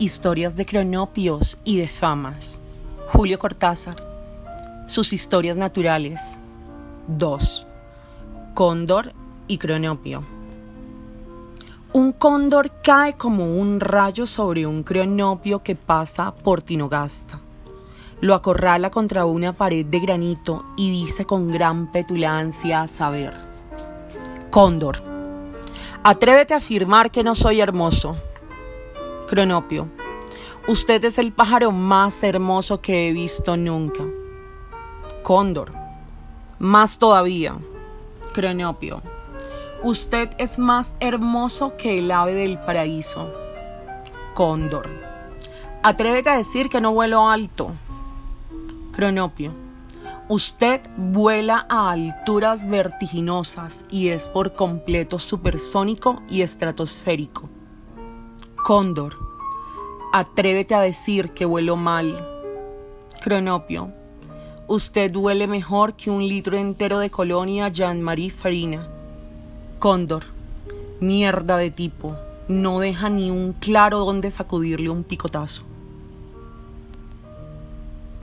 Historias de cronopios y de famas. Julio Cortázar. Sus historias naturales. 2. Cóndor y cronopio. Un cóndor cae como un rayo sobre un cronopio que pasa por Tinogasta. Lo acorrala contra una pared de granito y dice con gran petulancia a saber. Cóndor, atrévete a afirmar que no soy hermoso Cronopio, usted es el pájaro más hermoso que he visto nunca. Cóndor, más todavía. Cronopio, usted es más hermoso que el ave del paraíso. Cóndor, atrévete a decir que no vuelo alto. Cronopio, usted vuela a alturas vertiginosas y es por completo supersónico y estratosférico. Cóndor, atrévete a decir que vuelo mal. Cronopio, usted huele mejor que un litro entero de colonia Jean-Marie Farina. Cóndor, mierda de tipo, no deja ni un claro donde sacudirle un picotazo.